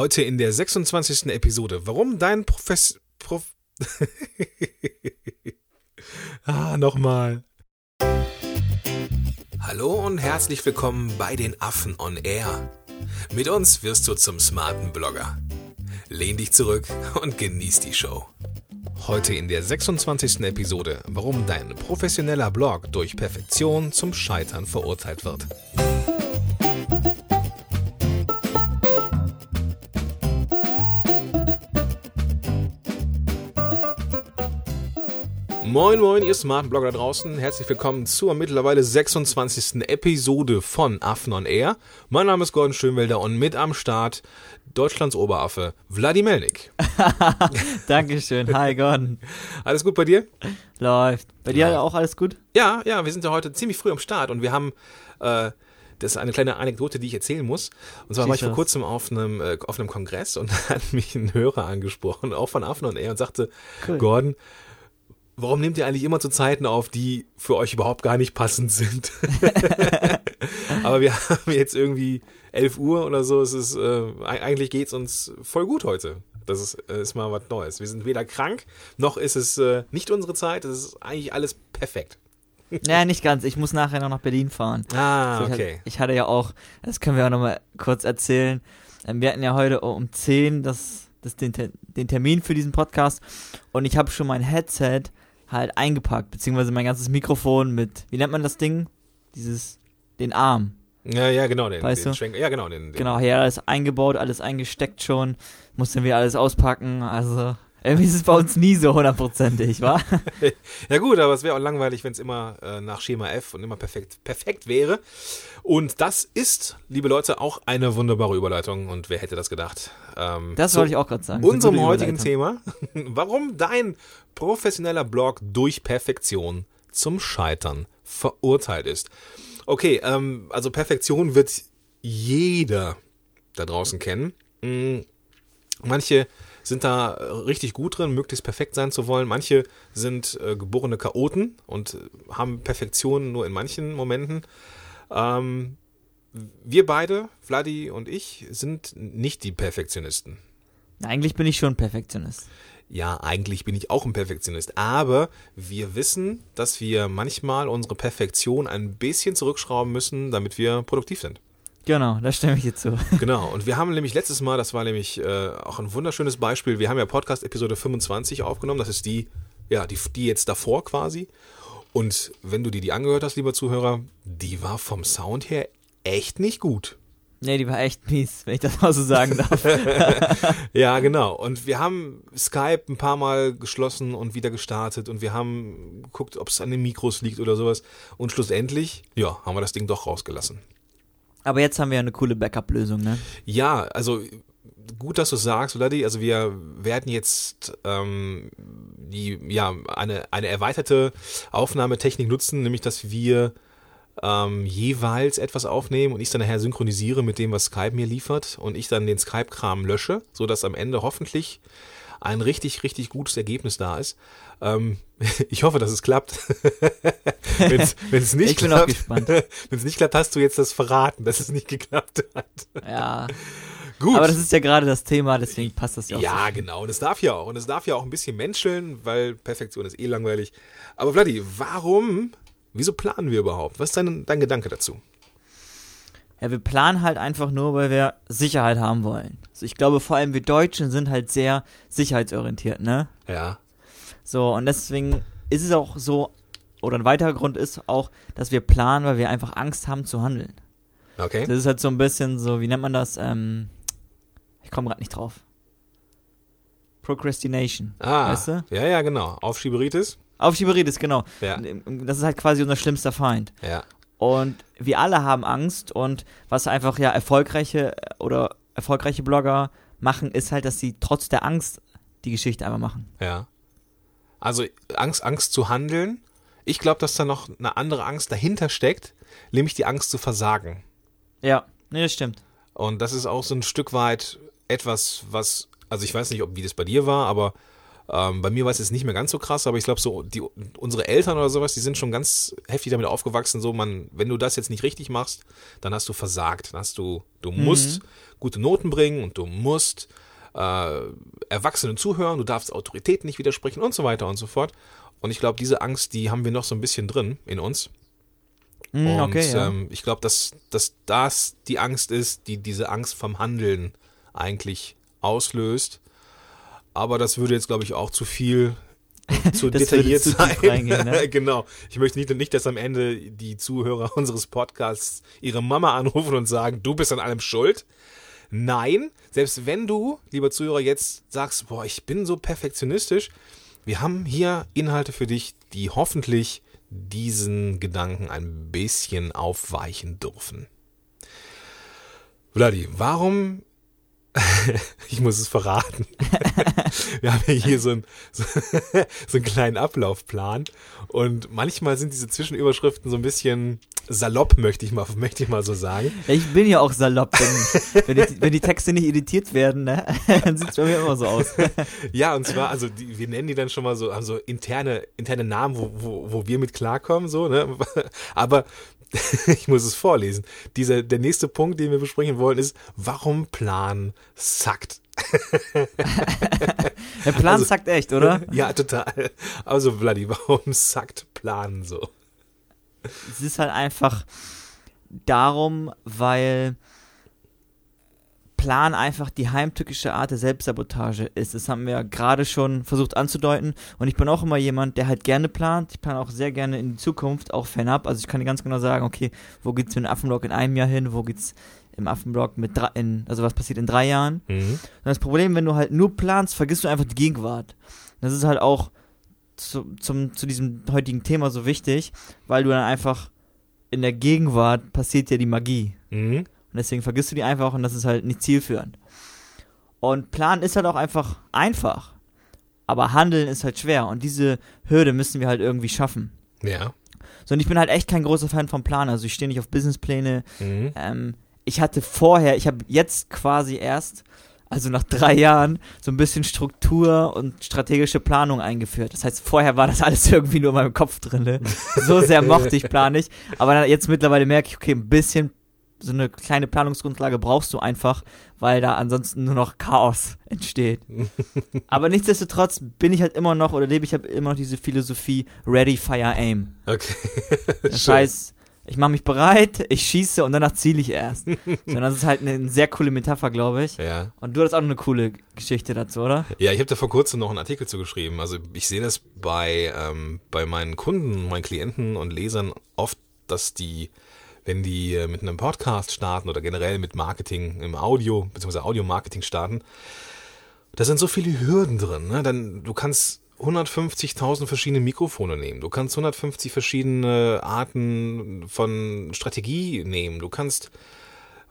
Heute in der 26. Episode. Warum dein Profess... Prof ah, nochmal. Hallo und herzlich willkommen bei den Affen on Air. Mit uns wirst du zum smarten Blogger. Lehn dich zurück und genieß die Show. Heute in der 26. Episode, warum dein professioneller Blog durch Perfektion zum Scheitern verurteilt wird. Moin moin, ihr smarten Blogger da draußen. Herzlich willkommen zur mittlerweile 26. Episode von Affen on Air. Mein Name ist Gordon Schönwelder und mit am Start Deutschlands Oberaffe, Vladi Melnik. Dankeschön. Hi Gordon. Alles gut bei dir? Läuft. Bei dir Ja. auch alles gut? Ja, ja, wir sind ja heute ziemlich früh am Start und wir haben, äh, das ist eine kleine Anekdote, die ich erzählen muss. Und zwar war ich vor kurzem auf einem, äh, auf einem Kongress und hat mich ein Hörer angesprochen, auch von Affen und er, und sagte, Cool. Gordon, warum nehmt ihr eigentlich immer zu Zeiten auf, die für euch überhaupt gar nicht passend sind? Aber wir haben jetzt irgendwie 11 Uhr oder so. Es ist, äh, eigentlich geht's uns voll gut heute. Das ist, äh, ist mal was Neues. Wir sind weder krank, noch ist es äh, nicht unsere Zeit. Es ist eigentlich alles perfekt. Ja, nicht ganz. Ich muss nachher noch nach Berlin fahren. Ah, So, ich, okay. hatte, ich hatte ja auch, das können wir auch nochmal kurz erzählen. Ähm, Wir hatten ja heute um 10 das, das den, den Termin für diesen Podcast und ich habe schon mein Headset halt eingepackt, beziehungsweise mein ganzes Mikrofon mit, wie nennt man das Ding? Dieses, den Arm. Ja, ja, genau. Den, Weißt den du? Schwenk- ja, genau. Den, den, Genau, hier alles eingebaut, alles eingesteckt schon. Mussten wir alles auspacken. Also, irgendwie ist es bei uns nie so hundertprozentig, wa? Ja gut, aber es wäre auch langweilig, wenn es immer äh, nach Schema F und immer perfekt, perfekt wäre. Und das ist, liebe Leute, auch eine wunderbare Überleitung. Und wer hätte das gedacht? Ähm, Das wollte ich auch gerade sagen. Unserem heutigen. Thema. Warum dein professioneller Blog durch Perfektion zum Scheitern verurteilt ist. Okay, ähm, also Perfektion wird jeder da draußen kennen. Mm, Manche sind da äh, richtig gut drin, möglichst perfekt sein zu wollen. Manche sind äh, geborene Chaoten und äh, haben Perfektion nur in manchen Momenten. Ähm, wir beide, Vladi und ich, sind nicht die Perfektionisten. Eigentlich bin ich schon Perfektionist. Ja, eigentlich bin ich auch ein Perfektionist, aber wir wissen, dass wir manchmal unsere Perfektion ein bisschen zurückschrauben müssen, damit wir produktiv sind. Genau, da stimme ich dir zu. Genau, und wir haben nämlich letztes Mal, das war nämlich äh, auch ein wunderschönes Beispiel, wir haben ja Podcast-Episode 25 aufgenommen, das ist die, ja, die, die jetzt davor quasi. Und wenn du dir die angehört hast, lieber Zuhörer, die war vom Sound her echt nicht gut. Nee, die war echt mies, wenn ich das mal so sagen darf. Ja, genau. Und wir haben Skype ein paar Mal geschlossen und wieder gestartet und wir haben geguckt, ob es an den Mikros liegt oder sowas. Und schlussendlich, ja, haben wir das Ding doch rausgelassen. Aber jetzt haben wir ja eine coole Backup-Lösung, ne? Ja, also gut, dass du sagst, Vladi. Also wir werden jetzt ähm, die, ja, eine, eine erweiterte Aufnahmetechnik nutzen, nämlich dass wir ähm, jeweils etwas aufnehmen und ich dann nachher synchronisiere mit dem, was Skype mir liefert und ich dann den Skype-Kram lösche, sodass am Ende hoffentlich ein richtig, richtig gutes Ergebnis da ist. Ähm, ich hoffe, dass es klappt. Wenn es nicht Ich bin auch klappt, gespannt. wenn es nicht klappt, hast du jetzt das verraten, dass es nicht geklappt hat. Ja. Gut. Aber das ist ja gerade das Thema, deswegen passt das ja auch. Ja, genau. Und es darf ja auch. Und es darf ja auch ein bisschen menscheln, weil Perfektion ist eh langweilig. Aber Vladi, warum, wieso planen wir überhaupt? Was ist dein, dein Gedanke dazu? Ja, wir planen halt einfach nur, weil wir Sicherheit haben wollen. Also ich glaube, vor allem wir Deutschen sind halt sehr sicherheitsorientiert, ne? Ja. So, und deswegen ist es auch so, oder ein weiterer Grund ist auch, dass wir planen, weil wir einfach Angst haben zu handeln. Okay. Das ist halt so ein bisschen so, wie nennt man das? Ähm, ich komme gerade nicht drauf. Procrastination. Ah. Weißt du? Ja, ja, genau. Aufschieberitis. Aufschieberitis, genau. Ja. Das ist halt quasi unser schlimmster Feind. Ja. Und wir alle haben Angst und was einfach ja erfolgreiche äh, oder erfolgreiche Blogger machen, ist halt, dass sie trotz der Angst die Geschichte einfach machen. Ja. Also Angst, Angst zu handeln. Ich glaube, dass da noch eine andere Angst dahinter steckt, nämlich die Angst zu versagen. Ja, nee, das stimmt. Und das ist auch so ein Stück weit etwas, was, also ich weiß nicht, ob wie das bei dir war, aber Ähm, bei mir war es jetzt nicht mehr ganz so krass, aber ich glaube, so die, unsere Eltern oder sowas, die sind schon ganz heftig damit aufgewachsen. So, man, wenn du das jetzt nicht richtig machst, dann hast du versagt. Dann hast du, du musst gute Noten bringen und du musst äh, Erwachsenen zuhören, du darfst Autoritäten nicht widersprechen und so weiter und so fort. Und ich glaube, diese Angst, die haben wir noch so ein bisschen drin in uns. Mm, Und okay, ja. ähm, ich glaube, dass, dass das die Angst ist, die diese Angst vom Handeln eigentlich auslöst. Aber das würde jetzt, glaube ich, auch zu viel, zu Das detailliert zu sein. reingehen, ne? genau. Ich möchte nicht, nicht, dass am Ende die Zuhörer unseres Podcasts ihre Mama anrufen und sagen, du bist an allem schuld. Nein, selbst wenn du, lieber Zuhörer, jetzt sagst, boah, ich bin so perfektionistisch, wir haben hier Inhalte für dich, die hoffentlich diesen Gedanken ein bisschen aufweichen dürfen. Vladi, warum? ich muss es verraten. Wir haben ja hier so, ein, so, so einen kleinen Ablaufplan und manchmal sind diese Zwischenüberschriften so ein bisschen salopp, möchte ich mal, möchte ich mal so sagen. Ich bin ja auch salopp, wenn, wenn, die, wenn die Texte nicht editiert werden, ne? dann sieht es bei mir immer so aus. Ja, und zwar, also die, wir nennen die dann schon mal so, haben so interne, interne Namen, wo, wo, wo wir mit klarkommen, so, ne? Aber ich muss es vorlesen. Dieser, der nächste Punkt, den wir besprechen wollen, ist, warum Plan sackt. Der Plan Also- sagt echt, oder? Ja, total. Also, Vladi, warum sackt Plan so? Es ist halt einfach darum, weil Plan einfach die heimtückische Art der Selbstsabotage ist. Das haben wir ja gerade schon versucht anzudeuten. Und ich bin auch immer jemand, der halt gerne plant. Ich plane auch sehr gerne in die Zukunft, auch fernab. Also ich kann dir ganz genau sagen, okay, wo geht's mit dem Affenblock in einem Jahr hin? Wo geht's im Affenblock mit drei, in, also was passiert in drei Jahren? Mhm. Und das Problem, wenn du halt nur planst, vergisst du einfach die Gegenwart. Das ist halt auch zu, zum, zu diesem heutigen Thema so wichtig, weil du dann einfach in der Gegenwart passiert ja die Magie. Mhm. Und deswegen vergisst du die einfach und das ist halt nicht zielführend. Und Plan ist halt auch einfach einfach. Aber Handeln ist halt schwer und diese Hürde müssen wir halt irgendwie schaffen. Ja. So, und ich bin halt echt kein großer Fan vom Plan. Also ich stehe nicht auf Businesspläne, Mhm. ähm, ich hatte vorher, ich habe jetzt quasi erst, also nach drei Jahren, so ein bisschen Struktur und strategische Planung eingeführt. Das heißt, vorher war das alles irgendwie nur in meinem Kopf drin. Ne? So sehr mochte ich Plan nicht. Aber jetzt mittlerweile merke ich, okay, ein bisschen so eine kleine Planungsgrundlage brauchst du einfach, weil da ansonsten nur noch Chaos entsteht. Aber nichtsdestotrotz bin ich halt immer noch oder lebe ich halt immer noch diese Philosophie Ready, Fire, Aim. Okay. Das Schön. heißt, ich mache mich bereit, ich schieße und danach ziele ich erst. so, das ist halt eine, eine sehr coole Metapher, glaube ich. Ja. Und du hast auch noch eine coole Geschichte dazu, oder? Ja, ich habe da vor kurzem noch einen Artikel zugeschrieben. Also ich sehe das bei, ähm, bei meinen Kunden, meinen Klienten und Lesern oft, dass die, wenn die äh, mit einem Podcast starten oder generell mit Marketing im Audio, beziehungsweise Audio-Marketing starten, da sind so viele Hürden drin. Ne? Dann, du kannst 150.000 verschiedene Mikrofone nehmen. Du kannst 150 verschiedene Arten von Strategie nehmen. Du kannst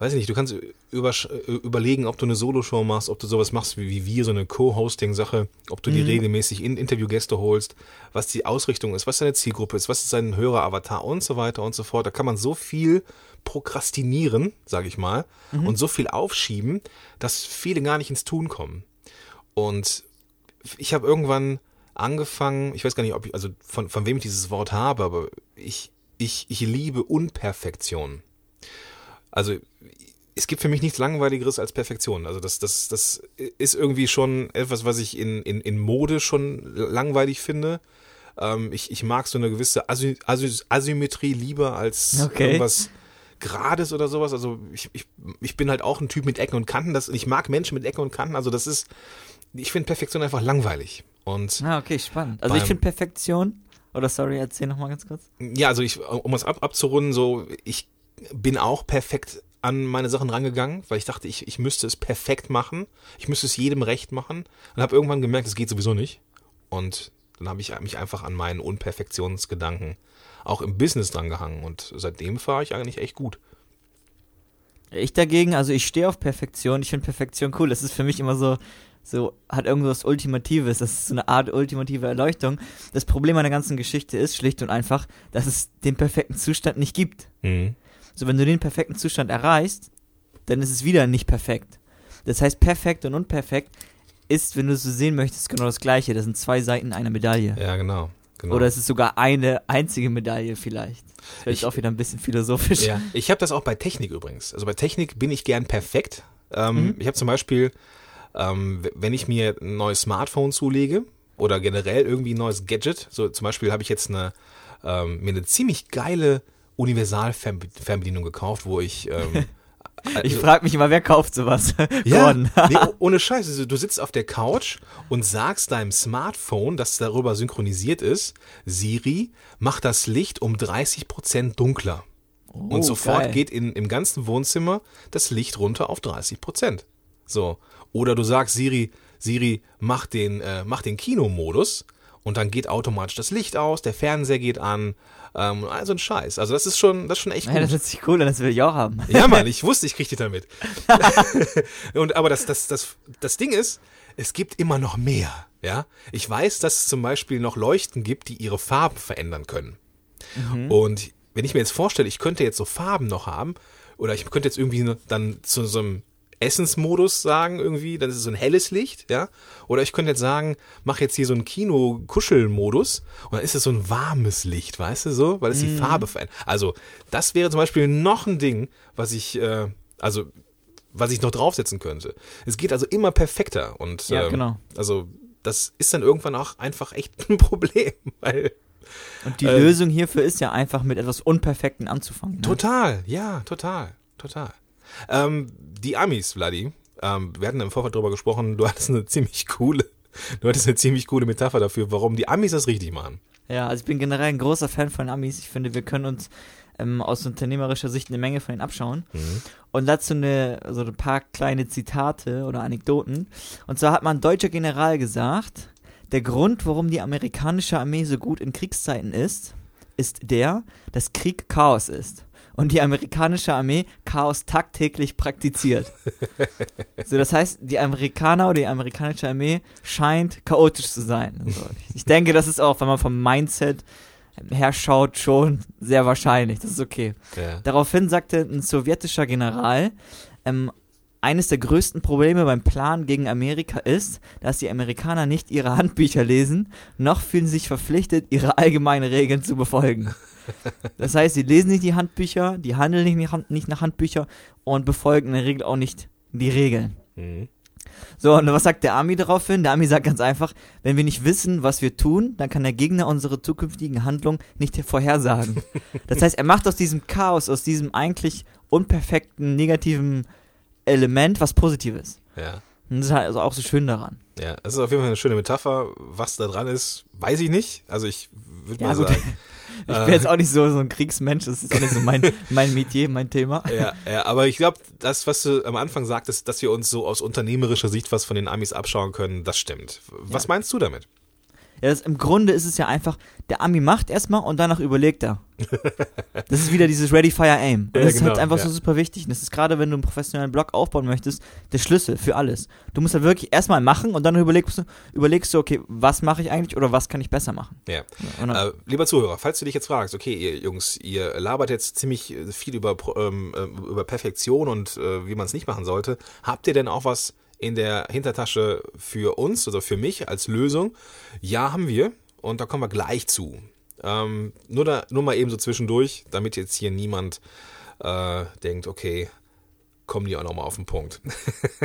weiß ich nicht, du kannst über, überlegen, ob du eine Soloshow machst, ob du sowas machst wie, wie wir, so eine Co-Hosting-Sache, ob du die regelmäßig in Interviewgäste holst, was die Ausrichtung ist, was deine Zielgruppe ist, was ist dein Hörer-Avatar und so weiter und so fort. Da kann man so viel prokrastinieren, sage ich mal, und so viel aufschieben, dass viele gar nicht ins Tun kommen. Und ich habe irgendwann angefangen, ich weiß gar nicht, ob ich, also von, von wem ich dieses Wort habe, aber ich, ich, ich liebe Unperfektion. Also es gibt für mich nichts Langweiligeres als Perfektion. Also das, das, das ist irgendwie schon etwas, was ich in, in, in Mode schon langweilig finde. Ähm, ich, ich mag so eine gewisse Asy Asy Asymmetrie lieber als Okay. irgendwas Gerades oder sowas. Also ich, ich, ich bin halt auch ein Typ mit Ecken und Kanten. Das, ich mag Menschen mit Ecken und Kanten. Also das ist, ich finde Perfektion einfach langweilig. Und Ah, okay, spannend. Also ich Beim- finde Perfektion, oder sorry, erzähl nochmal ganz kurz. Ja, also ich, um es ab, abzurunden, so, ich bin auch perfekt an meine Sachen rangegangen, weil ich dachte, ich, ich müsste es perfekt machen. Ich müsste es jedem recht machen. Und habe irgendwann gemerkt, es geht sowieso nicht. Und dann habe ich mich einfach an meinen Unperfektionsgedanken auch im Business drangehangen. Und seitdem fahre ich eigentlich echt gut. Ich dagegen, also ich stehe auf Perfektion, ich finde Perfektion cool. Das ist für mich immer so, so, hat irgendwas Ultimatives, das ist so eine Art ultimative Erleuchtung. Das Problem an der ganzen Geschichte ist schlicht und einfach, dass es den perfekten Zustand nicht gibt. Mhm. So, wenn du den perfekten Zustand erreichst, dann ist es wieder nicht perfekt. Das heißt, perfekt und unperfekt ist, wenn du es so sehen möchtest, genau das gleiche. Das sind zwei Seiten einer Medaille. Ja, genau. genau. Oder es ist sogar eine einzige Medaille vielleicht. Das wird Ich- auch wieder ein bisschen philosophisch. Ja, ich habe das auch bei Technik übrigens. Also bei Technik bin ich gern perfekt. Ähm, Mhm. Ich habe zum Beispiel, ähm, wenn ich mir ein neues Smartphone zulege oder generell irgendwie ein neues Gadget, so zum Beispiel habe ich jetzt eine, ähm, mir eine ziemlich geile Universalfernbedienung gekauft, wo ich ähm, Ich frage mich immer, wer kauft sowas? ja, nee, oh- ohne Scheiß. Also, du sitzt auf der Couch und sagst deinem Smartphone, das darüber synchronisiert ist, Siri, mach das Licht um 30% dunkler. Und Oh, sofort geil. geht in, im ganzen Wohnzimmer das Licht runter auf 30 Prozent. So. Oder du sagst Siri, Siri, mach den, äh, mach den Kinomodus und dann geht automatisch das Licht aus, der Fernseher geht an, ähm, also ein Scheiß. Also das ist schon, das ist schon echt Ja, das hört sich cool an, das will ich auch haben. Ja, Mann, ich wusste, ich krieg dich damit. und aber das, das, das, das Ding ist, es gibt immer noch mehr. Ja, ich weiß, dass es zum Beispiel noch Leuchten gibt, die ihre Farben verändern können. Und wenn ich mir jetzt vorstelle, ich könnte jetzt so Farben noch haben, oder ich könnte jetzt irgendwie dann zu so einem Essensmodus sagen, irgendwie, dann ist es so ein helles Licht, ja. Oder ich könnte jetzt sagen, mach jetzt hier so einen Kino-Kuschel-Modus und dann ist es so ein warmes Licht, weißt du so, weil es die Farbe verändert. Also, das wäre zum Beispiel noch ein Ding, was ich, äh, also, was ich noch draufsetzen könnte. Es geht also immer perfekter und Ja, ähm, genau. also das ist dann irgendwann auch einfach echt ein Problem, weil Und die äh, Lösung hierfür ist ja einfach mit etwas Unperfekten anzufangen. Ne? Total, ja, total, total. Ähm, die Amis, Vladi, ähm, wir hatten im Vorfeld drüber gesprochen, du hattest eine ziemlich coole, du hattest eine ziemlich coole Metapher dafür, warum die Amis das richtig machen. Ja, also ich bin generell ein großer Fan von Amis. Ich finde, wir können uns ähm, aus unternehmerischer Sicht eine Menge von ihnen abschauen. Und dazu eine, so ein paar kleine Zitate oder Anekdoten. Und zwar hat mal ein deutscher General gesagt, der Grund, warum die amerikanische Armee so gut in Kriegszeiten ist, ist der, dass Krieg Chaos ist. Und die amerikanische Armee Chaos tagtäglich praktiziert. so, das heißt, die Amerikaner oder die amerikanische Armee scheint chaotisch zu sein. Also, ich denke, das ist auch, wenn man vom Mindset her schaut, schon sehr wahrscheinlich. Das ist okay. Ja. Daraufhin sagte ein sowjetischer General, ähm, eines der größten Probleme beim Plan gegen Amerika ist, dass die Amerikaner nicht ihre Handbücher lesen, noch fühlen sich verpflichtet, ihre allgemeinen Regeln zu befolgen. Das heißt, sie lesen nicht die Handbücher, die handeln nicht, nach Hand- nicht nach Handbüchern und befolgen in der Regel auch nicht die Regeln. Mhm. So, und was sagt der Army daraufhin? Der Army sagt ganz einfach, wenn wir nicht wissen, was wir tun, dann kann der Gegner unsere zukünftigen Handlungen nicht vorhersagen. Das heißt, er macht aus diesem Chaos, aus diesem eigentlich unperfekten, negativen Element was Positives. Ja. Und das ist halt also auch so schön daran. Ja, das ist auf jeden Fall eine schöne Metapher. Was da dran ist, weiß ich nicht. Also ich würde Ja, mal gut. sagen. Ich Äh. bin jetzt auch nicht so, so ein Kriegsmensch, das ist auch nicht so mein, mein Metier, mein Thema. Ja, ja, aber ich glaube, das, was du am Anfang sagtest, dass wir uns so aus unternehmerischer Sicht was von den Amis abschauen können, das stimmt. Was Ja. meinst du damit? Ja, das, im Grunde ist es ja einfach, der Ami macht erstmal und danach überlegt er. Das ist wieder dieses Ready, Fire, Aim. Und Ja, das ist genau, halt einfach ja. so super wichtig. Und das ist gerade, wenn du einen professionellen Blog aufbauen möchtest, der Schlüssel für alles. Du musst halt wirklich erstmal machen und dann überlegst du, überlegst du, okay, was mache ich eigentlich oder was kann ich besser machen. Ja. Dann, Äh, lieber Zuhörer, falls du dich jetzt fragst, okay, ihr Jungs, ihr labert jetzt ziemlich äh, viel über, ähm, äh, über Perfektion und äh, wie man es nicht machen sollte, habt ihr denn auch was in der Hintertasche für uns oder für mich als Lösung? Ja, haben wir und da kommen wir gleich zu. Ähm, nur, da, nur mal eben so zwischendurch, damit jetzt hier niemand äh, denkt, okay, kommen die auch nochmal auf den Punkt.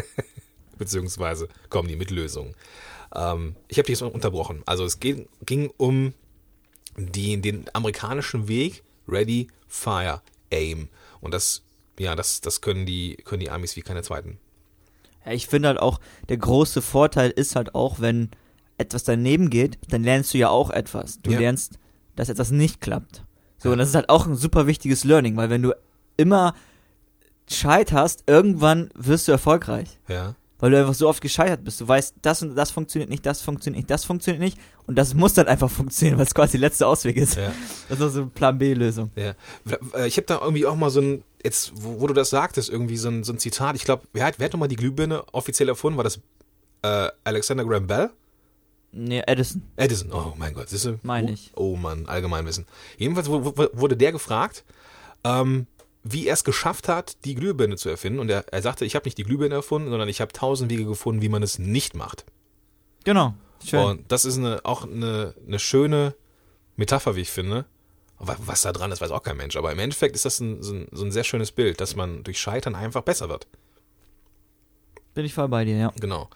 Beziehungsweise kommen die mit Lösungen. Ähm, ich habe dich jetzt unterbrochen. Also es ging, ging um die, den amerikanischen Weg, Ready, Fire, Aim. Und das, ja, das, das können die, können die Amis wie keine zweiten. Ja, ich finde halt auch, der große Vorteil ist halt auch, wenn etwas daneben geht, dann lernst du ja auch etwas. Du Ja. lernst, dass etwas nicht klappt. So, und das ist halt auch ein super wichtiges Learning, weil wenn du immer scheiterst, irgendwann wirst du erfolgreich. Ja. Weil du einfach so oft gescheitert bist. Du weißt, das und das funktioniert nicht, das funktioniert nicht, das funktioniert nicht. Und das muss dann einfach funktionieren, weil es quasi der letzte Ausweg ist. Ja. Das ist so eine Plan B-Lösung. Ja. Äh, Ich habe da irgendwie auch mal so ein, jetzt, wo, wo du das sagtest, irgendwie so ein, so ein Zitat. Ich glaube, wer hat, wer hat nochmal die Glühbirne offiziell erfunden? War das äh, Alexander Graham Bell? Nee, Edison. Edison, oh mein Gott, siehst du? Meine oh, ich. Oh Mann, Allgemeinwissen. Jedenfalls wu- wu- wurde der gefragt, ähm, wie er es geschafft hat, die Glühbirne zu erfinden. Und er, er sagte, ich habe nicht die Glühbirne erfunden, sondern ich habe tausend Wege gefunden, wie man es nicht macht. Genau. Schön. Und das ist eine, auch eine, eine schöne Metapher, wie ich finde. Was da dran ist, weiß auch kein Mensch. Aber im Endeffekt ist das ein, so, ein, so ein sehr schönes Bild, dass man durch Scheitern einfach besser wird. Bin ich voll bei dir, ja. Genau.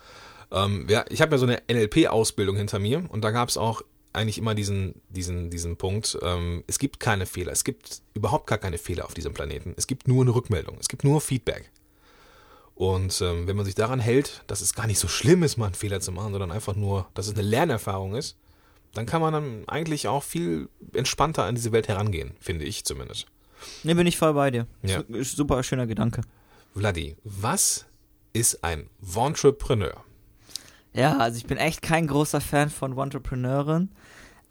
Ähm, ja, ich habe ja so eine NLP-Ausbildung hinter mir und da gab es auch eigentlich immer diesen, diesen, diesen Punkt, ähm, es gibt keine Fehler, es gibt überhaupt gar keine Fehler auf diesem Planeten. Es gibt nur eine Rückmeldung, es gibt nur Feedback. Und ähm, wenn man sich daran hält, dass es gar nicht so schlimm ist, mal einen Fehler zu machen, sondern einfach nur, dass es eine Lernerfahrung ist, dann kann man dann eigentlich auch viel entspannter an diese Welt herangehen, finde ich zumindest. Ne, bin ich voll bei dir. Ja. Super schöner Gedanke. Vladi, was ist ein Ventrepreneur? Ja, also ich bin echt kein großer Fan von Entrepreneuren.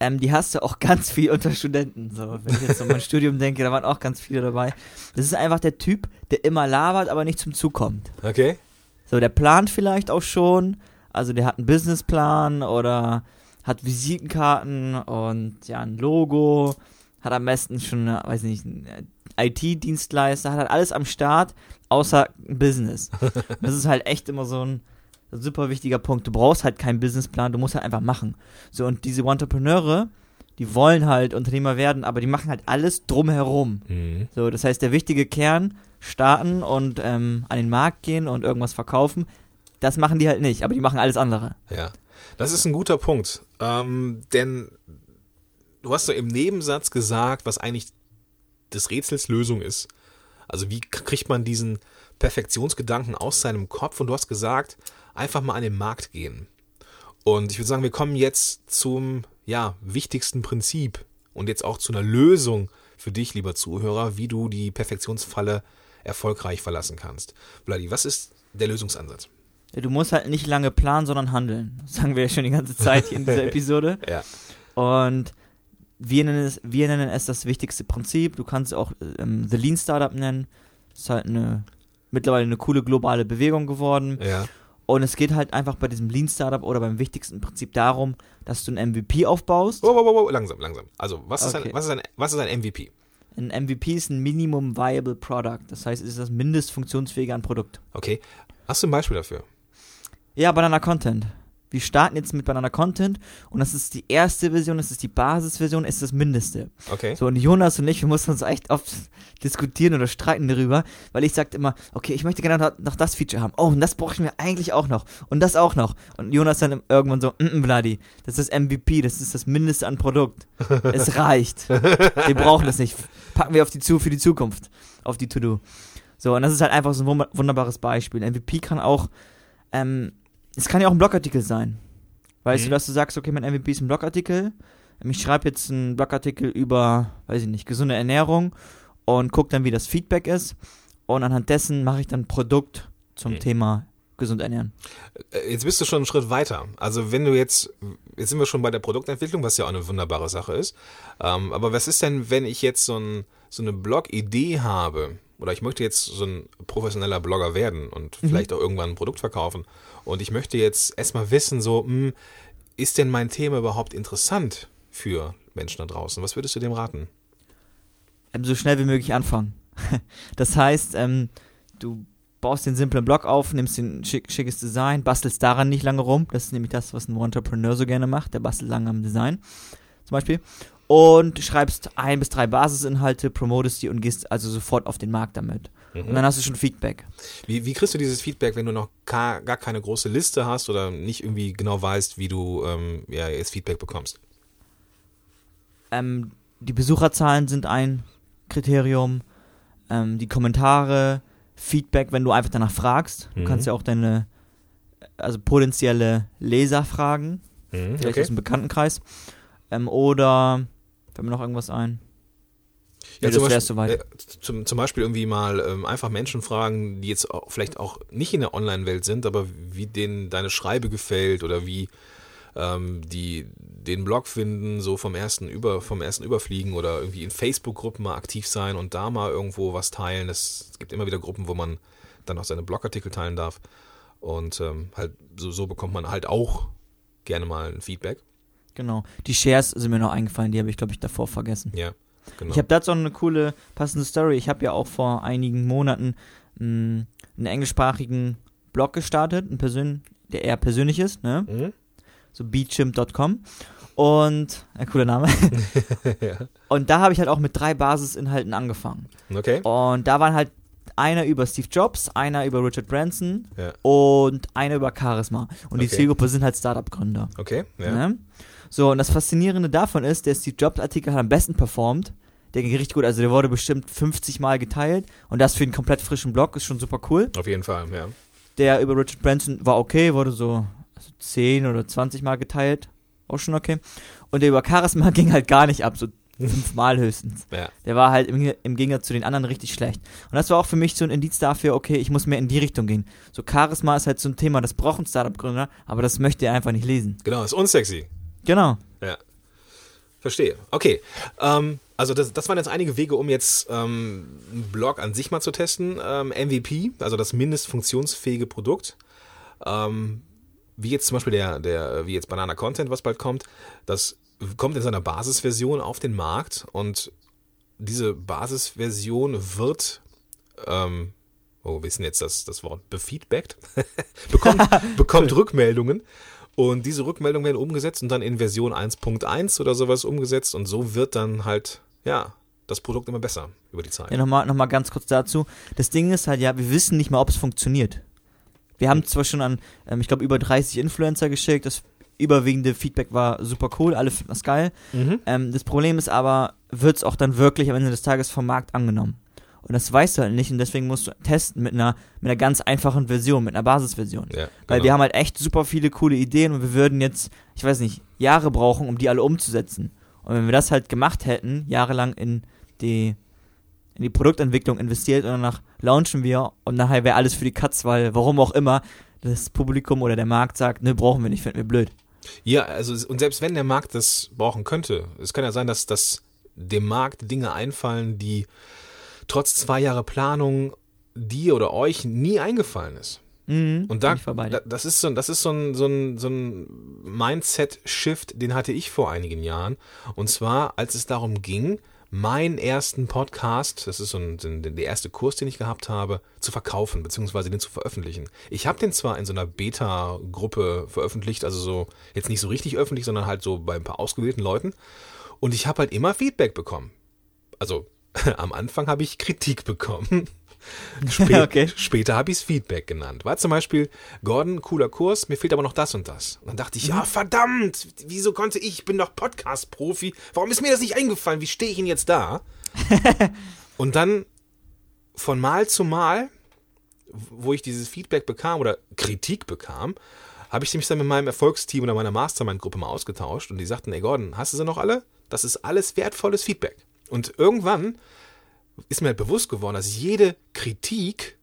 Ähm, die hast du auch ganz viel unter Studenten. So, wenn ich jetzt an mein Studium denke, da waren auch ganz viele dabei. Das ist einfach der Typ, der immer labert, aber nicht zum Zug kommt. Okay? So, der plant vielleicht auch schon. Also der hat einen Businessplan oder hat Visitenkarten und ja, ein Logo. Hat am besten schon, äh, weiß nicht, einen IT-Dienstleister, hat halt alles am Start, außer ein Business. Das ist halt echt immer so ein super wichtiger Punkt. Du brauchst halt keinen Businessplan, du musst halt einfach machen. So, und diese Entrepreneure, die wollen halt Unternehmer werden, aber die machen halt alles drumherum. Mhm. So, das heißt, der wichtige Kern, starten und ähm, an den Markt gehen und irgendwas verkaufen, das machen die halt nicht, aber die machen alles andere. Ja, das ist ein guter Punkt. Ähm, denn du hast so im Nebensatz gesagt, was eigentlich des Rätsels Lösung ist. Also wie kriegt man diesen Perfektionsgedanken aus seinem Kopf? Und du hast gesagt, einfach mal an den Markt gehen. Und ich würde sagen, wir kommen jetzt zum ja, wichtigsten Prinzip und jetzt auch zu einer Lösung für dich, lieber Zuhörer, wie du die Perfektionsfalle erfolgreich verlassen kannst. Vladi, was ist der Lösungsansatz? Du musst halt nicht lange planen, sondern handeln. Das sagen wir ja schon die ganze Zeit hier in dieser Episode. Ja. Und wir nennen es, wir nennen es das wichtigste Prinzip. Du kannst es auch ähm, The Lean Startup nennen. Ist halt eine mittlerweile eine coole globale Bewegung geworden. Ja. Und es geht halt einfach bei diesem Lean Startup oder beim wichtigsten Prinzip darum, dass du ein MVP aufbaust. Wow, wow, wow, wow, langsam, langsam. Also, was ist, Okay. ein, was, ist ein, was ist ein MVP? Ein MVP ist ein Minimum Viable Product. Das heißt, es ist das mindest funktionsfähige an Produkt. Okay. Hast du ein Beispiel dafür? Ja, Banana Content. Wir starten jetzt mit Banana Content und das ist die erste Version, das ist die Basisversion, ist das Mindeste. Okay. So, und Jonas und ich, wir mussten uns echt oft diskutieren oder streiten darüber, weil ich sagte immer, okay, ich möchte gerne noch, noch das Feature haben. Oh, und das brauche ich mir eigentlich auch noch. Und das auch noch. Und Jonas dann irgendwann so, mm, mm, Bloody, das ist MVP, das ist das Mindeste an Produkt. es reicht. Wir brauchen das nicht. Packen wir auf die zu für die Zukunft. Auf die To-Do. So, und das ist halt einfach so ein wunderbar- wunderbares Beispiel. MVP kann auch, ähm, es kann ja auch ein Blogartikel sein. Weißt Mhm. du, dass du sagst, okay, mein MVP ist ein Blogartikel. Ich schreibe jetzt einen Blogartikel über, weiß ich nicht, gesunde Ernährung und gucke dann, wie das Feedback ist. Und anhand dessen mache ich dann ein Produkt zum Mhm. Thema gesund ernähren. Äh, Jetzt bist du schon einen Schritt weiter. Also, wenn du jetzt, jetzt sind wir schon bei der Produktentwicklung, was ja auch eine wunderbare Sache ist. Ähm, aber was ist denn, wenn ich jetzt so, ein, so eine Blog-Idee habe, oder ich möchte jetzt so ein professioneller Blogger werden und Mhm. vielleicht auch irgendwann ein Produkt verkaufen und ich möchte jetzt erstmal wissen, so, hm, ist denn mein Thema überhaupt interessant für Menschen da draußen? Was würdest du dem raten? Ähm, so schnell wie möglich anfangen. das heißt, ähm, du baust den simplen Blog auf, nimmst den schick, schickes Design, bastelst daran nicht lange rum. Das ist nämlich das, was ein Entrepreneur so gerne macht. Der bastelt lange am Design, zum Beispiel. Und schreibst ein bis drei Basisinhalte, promotest die und gehst also sofort auf den Markt damit. Und dann hast du schon Feedback. Wie, wie kriegst du dieses Feedback, wenn du noch gar, gar keine große Liste hast oder nicht irgendwie genau weißt, wie du ähm, ja, jetzt Feedback bekommst? Ähm, die Besucherzahlen sind ein Kriterium. Ähm, die Kommentare, Feedback, wenn du einfach danach fragst. Du Mhm. kannst ja auch deine, also potenzielle Leser fragen. Mhm, Vielleicht aus dem Bekanntenkreis. Ähm, oder, fällt mir noch irgendwas ein? Nee, das wär's soweit. äh, zum, zum Beispiel irgendwie mal ähm, einfach Menschen fragen, die jetzt auch, vielleicht auch nicht in der Online-Welt sind, aber wie denen deine Schreibe gefällt oder wie ähm, die den Blog finden, so vom ersten über vom ersten Überfliegen oder irgendwie in Facebook-Gruppen mal aktiv sein und da mal irgendwo was teilen. Es gibt immer wieder Gruppen, wo man dann auch seine Blogartikel teilen darf. Und ähm, halt so, so bekommt man halt auch gerne mal ein Feedback. Genau. Die Shares sind mir noch eingefallen, die habe ich, glaube ich, davor vergessen. Ja, genau. Ich habe dazu noch eine coole, passende Story. Ich habe ja auch vor einigen Monaten mh, einen englischsprachigen Blog gestartet, ein Persön der eher persönlich ist, ne? mhm. so beachimp.com. Und, ein cooler Name. ja. Und da habe ich halt auch mit drei Basisinhalten angefangen. Okay. Und da waren halt einer über Steve Jobs, einer über Richard Branson Ja. und einer über Charisma. Und die Okay. Zielgruppe sind halt Startup-Gründer. Okay. Ja. Ne? So, und das Faszinierende davon ist, der Steve Jobs-Artikel hat am besten performt. Der ging richtig gut, also der wurde bestimmt 50 Mal geteilt und das für einen komplett frischen Blog ist schon super cool. Auf jeden Fall, ja. Der über Richard Branson war okay, wurde so also 10 oder 20 Mal geteilt. Auch schon okay. Und der über Charisma ging halt gar nicht ab, so fünfmal höchstens. Ja. Der war halt im, im Gegensatz zu den anderen richtig schlecht. Und das war auch für mich so ein Indiz dafür, okay, ich muss mehr in die Richtung gehen. So Charisma ist halt so ein Thema, das braucht ein Startup-Gründer, aber das möchte er einfach nicht lesen. Genau, ist unsexy. Genau. Ja. Verstehe. Okay. Ähm, also das, das waren jetzt einige Wege, um jetzt ähm, einen Blog an sich mal zu testen. Ähm, MVP, also das mindestfunktionsfähige Produkt. Ähm, wie jetzt zum Beispiel der, der, wie jetzt Banana Content, was bald kommt, das kommt in seiner Basisversion auf den Markt und diese Basisversion wird, ähm, oh, wir wissen jetzt das, das Wort befeedbackt, bekommt, bekommt Rückmeldungen und diese Rückmeldungen werden umgesetzt und dann in Version 1.1 oder sowas umgesetzt und so wird dann halt, ja, das Produkt immer besser über die Zeit. Ja, nochmal noch mal ganz kurz dazu. Das Ding ist halt, ja, wir wissen nicht mal, ob es funktioniert. Wir haben zwar schon an, ähm, ich glaube, über 30 Influencer geschickt, das überwiegende Feedback war super cool, alle finden das geil. Mhm. Ähm, das Problem ist aber, wird es auch dann wirklich am Ende des Tages vom Markt angenommen? Und das weißt du halt nicht und deswegen musst du testen mit einer, mit einer ganz einfachen Version, mit einer Basisversion. Ja, Weil genau. wir haben halt echt super viele coole Ideen und wir würden jetzt, ich weiß nicht, Jahre brauchen, um die alle umzusetzen. Und wenn wir das halt gemacht hätten, jahrelang in die, in die Produktentwicklung investiert und danach launchen wir und nachher wäre alles für die Katz, weil warum auch immer das Publikum oder der Markt sagt, ne, brauchen wir nicht, finden wir blöd. Ja, also und selbst wenn der Markt das brauchen könnte, es kann ja sein, dass, dass dem Markt Dinge einfallen, die trotz zwei Jahre Planung dir oder euch nie eingefallen ist. Mhm, Und da, das ist so, das ist so ein, so ein, so ein Mindset-Shift, den hatte ich vor einigen Jahren. Und zwar, als es darum ging, meinen ersten Podcast, das ist so ein, der erste Kurs, den ich gehabt habe, zu verkaufen, beziehungsweise den zu veröffentlichen. Ich habe den zwar in so einer Beta-Gruppe veröffentlicht, also so, jetzt nicht so richtig öffentlich, sondern halt so bei ein paar ausgewählten Leuten. Und ich habe halt immer Feedback bekommen. Also am Anfang habe ich Kritik bekommen. Spä Okay. Später habe ich es Feedback genannt. War zum Beispiel, Gordon, cooler Kurs, mir fehlt aber noch das und das. Und dann dachte ich, ja, verdammt, wieso konnte ich, ich bin doch Podcast-Profi, warum ist mir das nicht eingefallen? Wie stehe ich denn jetzt da? und dann von Mal zu Mal, wo ich dieses Feedback bekam oder Kritik bekam, habe ich mich dann mit meinem Erfolgsteam oder meiner Mastermind-Gruppe mal ausgetauscht und die sagten, ey Gordon, hast du sie noch alle? Das ist alles wertvolles Feedback. Und irgendwann ist mir bewusst geworden, dass jede Kritik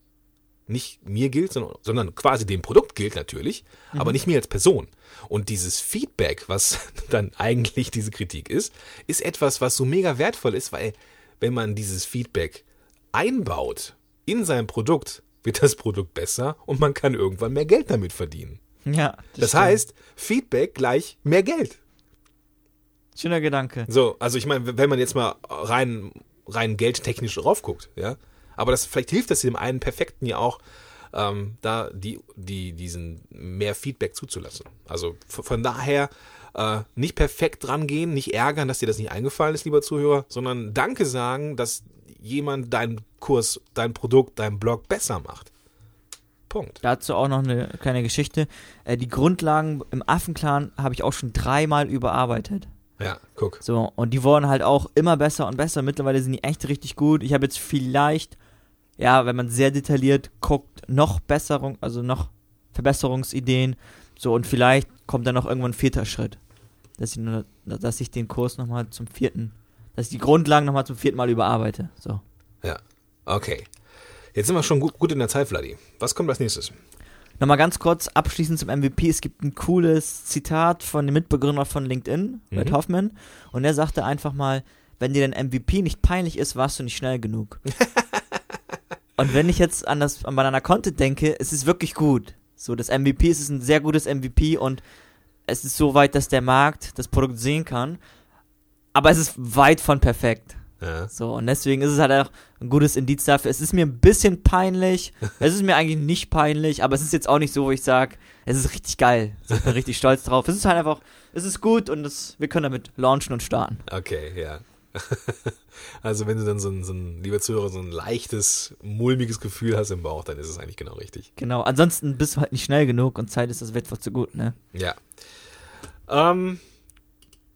nicht mir gilt, sondern, sondern quasi dem Produkt gilt natürlich, aber nicht mir als Person. Und dieses Feedback, was dann eigentlich diese Kritik ist, ist etwas, was so mega wertvoll ist, weil wenn man dieses Feedback einbaut in sein Produkt, wird das Produkt besser und man kann irgendwann mehr Geld damit verdienen. ja, Das stimmt. heißt, Feedback gleich mehr Geld. Schöner Gedanke. So, also ich meine, wenn man jetzt mal rein, rein geldtechnisch drauf guckt, ja. Aber das, vielleicht hilft das dem einen Perfekten ja auch, ähm, da die, die, diesen mehr Feedback zuzulassen. Also von daher äh, nicht perfekt dran gehen, nicht ärgern, dass dir das nicht eingefallen ist, lieber Zuhörer, sondern Danke sagen, dass jemand deinen Kurs, dein Produkt, dein Blog besser macht. Punkt. Dazu auch noch eine kleine Geschichte. Äh, die Grundlagen im Affenclan habe ich auch schon dreimal überarbeitet. Ja, guck. So, und die wurden halt auch immer besser und besser. Mittlerweile sind die echt richtig gut. Ich habe jetzt vielleicht, ja, wenn man sehr detailliert guckt, noch Besserung, also noch Verbesserungsideen. So, und vielleicht kommt dann noch irgendwann ein vierter Schritt. Dass ich, nur, dass ich den Kurs nochmal zum vierten, dass ich die Grundlagen nochmal zum vierten Mal überarbeite. So. Ja, okay. Jetzt sind wir schon gut, gut in der Zeit, Vladi. Was kommt als nächstes? Nochmal ganz kurz abschließend zum MVP. Es gibt ein cooles Zitat von dem Mitbegründer von LinkedIn, Red Mhm. Hoffman. Und er sagte einfach mal, wenn dir dein MVP nicht peinlich ist, warst du nicht schnell genug. Und wenn ich jetzt an das an Banana Content denke, es ist wirklich gut. So, das MVP es ist ein sehr gutes MVP und es ist so weit, dass der Markt das Produkt sehen kann. Aber es ist weit von perfekt. Ja. So, und deswegen ist es halt auch ein gutes Indiz dafür. Es ist mir ein bisschen peinlich. es ist mir eigentlich nicht peinlich, aber es ist jetzt auch nicht so, wo ich sage, es ist richtig geil. Ich bin richtig stolz drauf. Es ist halt einfach, es ist gut und es, wir können damit launchen und starten. Okay, ja. also wenn du dann so ein, so ein, lieber Zuhörer, so ein leichtes, mulmiges Gefühl hast im Bauch, dann ist es eigentlich genau richtig. Genau, ansonsten bist du halt nicht schnell genug und Zeit ist das Wettbewerb zu gut, ne? Ja. Ähm,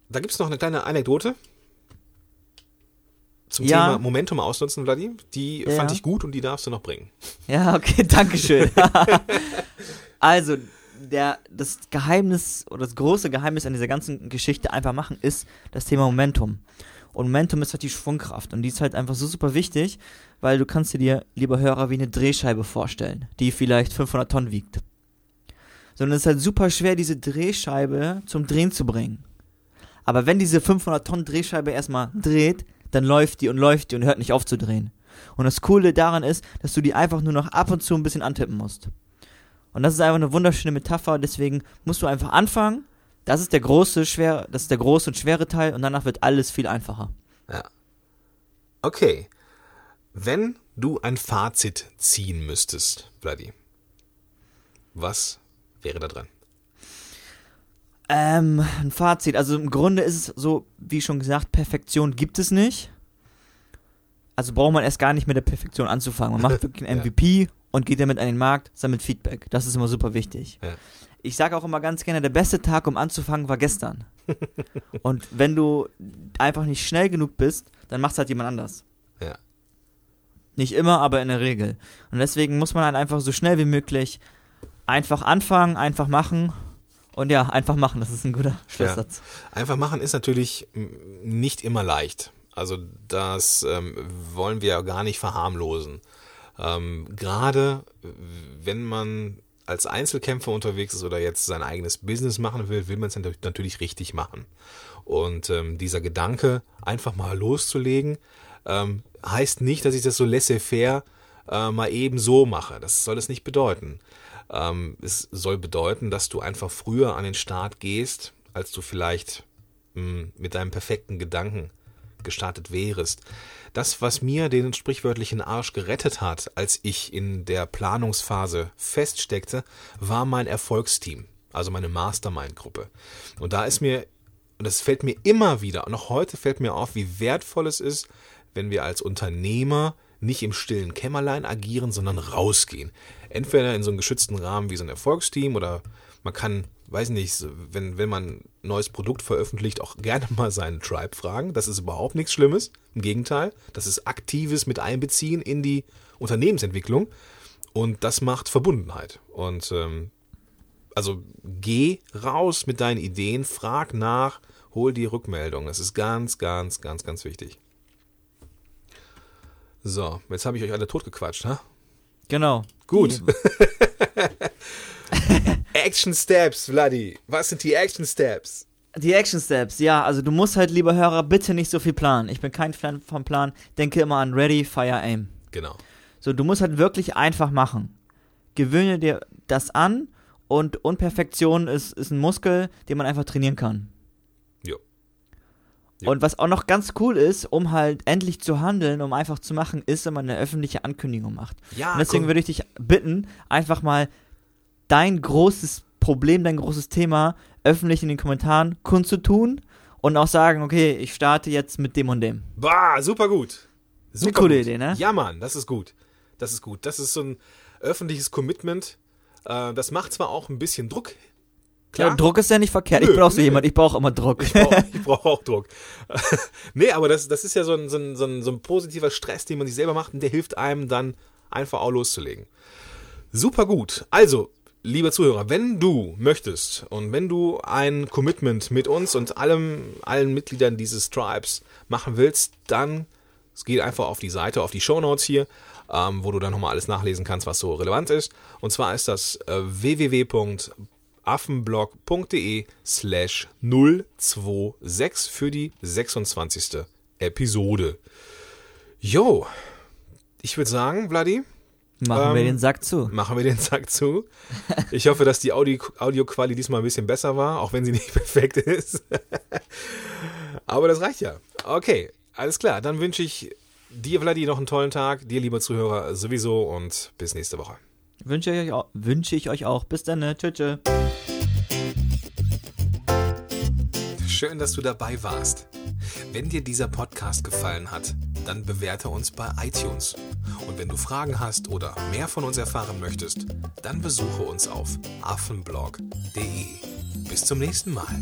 da gibt es noch eine kleine Anekdote zum Ja. Thema Momentum ausnutzen, Vladi. Die Ja. fand ich gut und die darfst du noch bringen. Ja, okay, danke schön. also, der, das Geheimnis oder das große Geheimnis an dieser ganzen Geschichte einfach machen ist das Thema Momentum. Und Momentum ist halt die Schwungkraft und die ist halt einfach so super wichtig, weil du kannst dir, dir, lieber Hörer, wie eine Drehscheibe vorstellen, die vielleicht 500 Tonnen wiegt. Sondern es ist halt super schwer, diese Drehscheibe zum Drehen zu bringen. Aber wenn diese 500 Tonnen Drehscheibe erstmal dreht, dann läuft die und läuft die und hört nicht auf zu drehen. Und das Coole daran ist, dass du die einfach nur noch ab und zu ein bisschen antippen musst. Und das ist einfach eine wunderschöne Metapher, deswegen musst du einfach anfangen. Das ist der große, schwer, das ist der große und schwere Teil und danach wird alles viel einfacher. Okay. Wenn du ein Fazit ziehen müsstest, Vladi, was wäre da dran? Ähm, ein Fazit. Also im Grunde ist es so, wie schon gesagt, Perfektion gibt es nicht. Also braucht man erst gar nicht mit der Perfektion anzufangen. Man macht wirklich einen Ja. MVP und geht damit an den Markt, sammelt Feedback. Das ist immer super wichtig. Ja. Ich sage auch immer ganz gerne, der beste Tag, um anzufangen, war gestern. und wenn du einfach nicht schnell genug bist, dann macht es halt jemand anders. Ja. Nicht immer, aber in der Regel. Und deswegen muss man halt einfach so schnell wie möglich einfach anfangen, einfach machen. Und ja, einfach machen, das ist ein guter Schlusssatz. Einfach machen ist natürlich nicht immer leicht. Also das ähm, wollen wir ja gar nicht verharmlosen. Ähm, Gerade wenn man als Einzelkämpfer unterwegs ist oder jetzt sein eigenes Business machen will, will man es natürlich- natürlich richtig machen. Und ähm, dieser Gedanke, einfach mal loszulegen, ähm, heißt nicht, dass ich das so laissez-faire äh, mal eben so mache. Das soll es nicht bedeuten. Ähm, es soll bedeuten, dass du einfach früher an den Start gehst, als du vielleicht mh, mit deinem perfekten Gedanken gestartet wärest. Das, was mir den sprichwörtlichen Arsch gerettet hat, als ich in der Planungsphase feststeckte, war mein Erfolgsteam, also meine Mastermind-Gruppe. Und da ist mir, und das fällt mir immer wieder, und auch heute fällt mir auf, wie wertvoll es ist, wenn wir als Unternehmer nicht im stillen Kämmerlein agieren, sondern rausgehen. Entweder in so einem geschützten Rahmen wie so ein Erfolgsteam oder man kann, weiß nicht, wenn, wenn man ein neues Produkt veröffentlicht, auch gerne mal seinen Tribe fragen. Das ist überhaupt nichts Schlimmes. Im Gegenteil, das ist aktives mit einbeziehen in die Unternehmensentwicklung und das macht Verbundenheit. Und ähm, also geh raus mit deinen Ideen, frag nach, hol die Rückmeldung. Das ist ganz, ganz, ganz, ganz wichtig. So, jetzt habe ich euch alle totgequatscht, ha? Genau. Gut. Action Steps, Vladi. Was sind die Action Steps? Die Action Steps, ja, also du musst halt, lieber Hörer, bitte nicht so viel planen. Ich bin kein Fan vom Plan. Denke immer an Ready, Fire, Aim. Genau. So, du musst halt wirklich einfach machen. Gewöhne dir das an und Unperfektion ist, ist ein Muskel, den man einfach trainieren kann. Und was auch noch ganz cool ist, um halt endlich zu handeln, um einfach zu machen, ist, wenn man eine öffentliche Ankündigung macht. Ja, Und deswegen komm. würde ich dich bitten, einfach mal dein großes Problem, dein großes Thema öffentlich in den Kommentaren kundzutun und auch sagen, okay, ich starte jetzt mit dem und dem. Bah, super gut. Super coole gut. Idee, ne? Ja, Mann, das ist gut. Das ist gut. Das ist so ein öffentliches Commitment. Äh, das macht zwar auch ein bisschen Druck. Ja, Druck ist ja nicht verkehrt. ich Nö, brauche so nö. jemand, ich brauche immer Druck. Ich brauche brauch auch Druck. nee, aber das, das ist ja so ein, so, ein, so, ein, so ein positiver Stress, den man sich selber macht und der hilft einem dann einfach auch loszulegen. Super gut. Also, lieber Zuhörer, wenn du möchtest und wenn du ein Commitment mit uns und allem, allen Mitgliedern dieses Tribes machen willst, dann geh einfach auf die Seite, auf die Shownotes hier, ähm, wo du dann nochmal alles nachlesen kannst, was so relevant ist. Und zwar ist das äh, www.affenblog.de slash 026 für die 26. Episode. Jo, ich würde sagen, Vladi, Machen wir Ähm, den Sack zu. machen wir den Sack zu. Ich hoffe, dass die Audio- Audioqualität diesmal ein bisschen besser war, auch wenn sie nicht perfekt ist. Aber das reicht ja. Okay, alles klar. Dann wünsche ich dir, Vladi, noch einen tollen Tag. Dir, lieber Zuhörer, sowieso. Und bis nächste Woche. Wünsche ich euch auch. Wünsche ich euch auch. Bis dann. Ne? Tschö, tschö. Schön, dass du dabei warst. Wenn dir dieser Podcast gefallen hat, dann bewerte uns bei iTunes. Und wenn du Fragen hast oder mehr von uns erfahren möchtest, dann besuche uns auf affenblog.de. Bis zum nächsten Mal.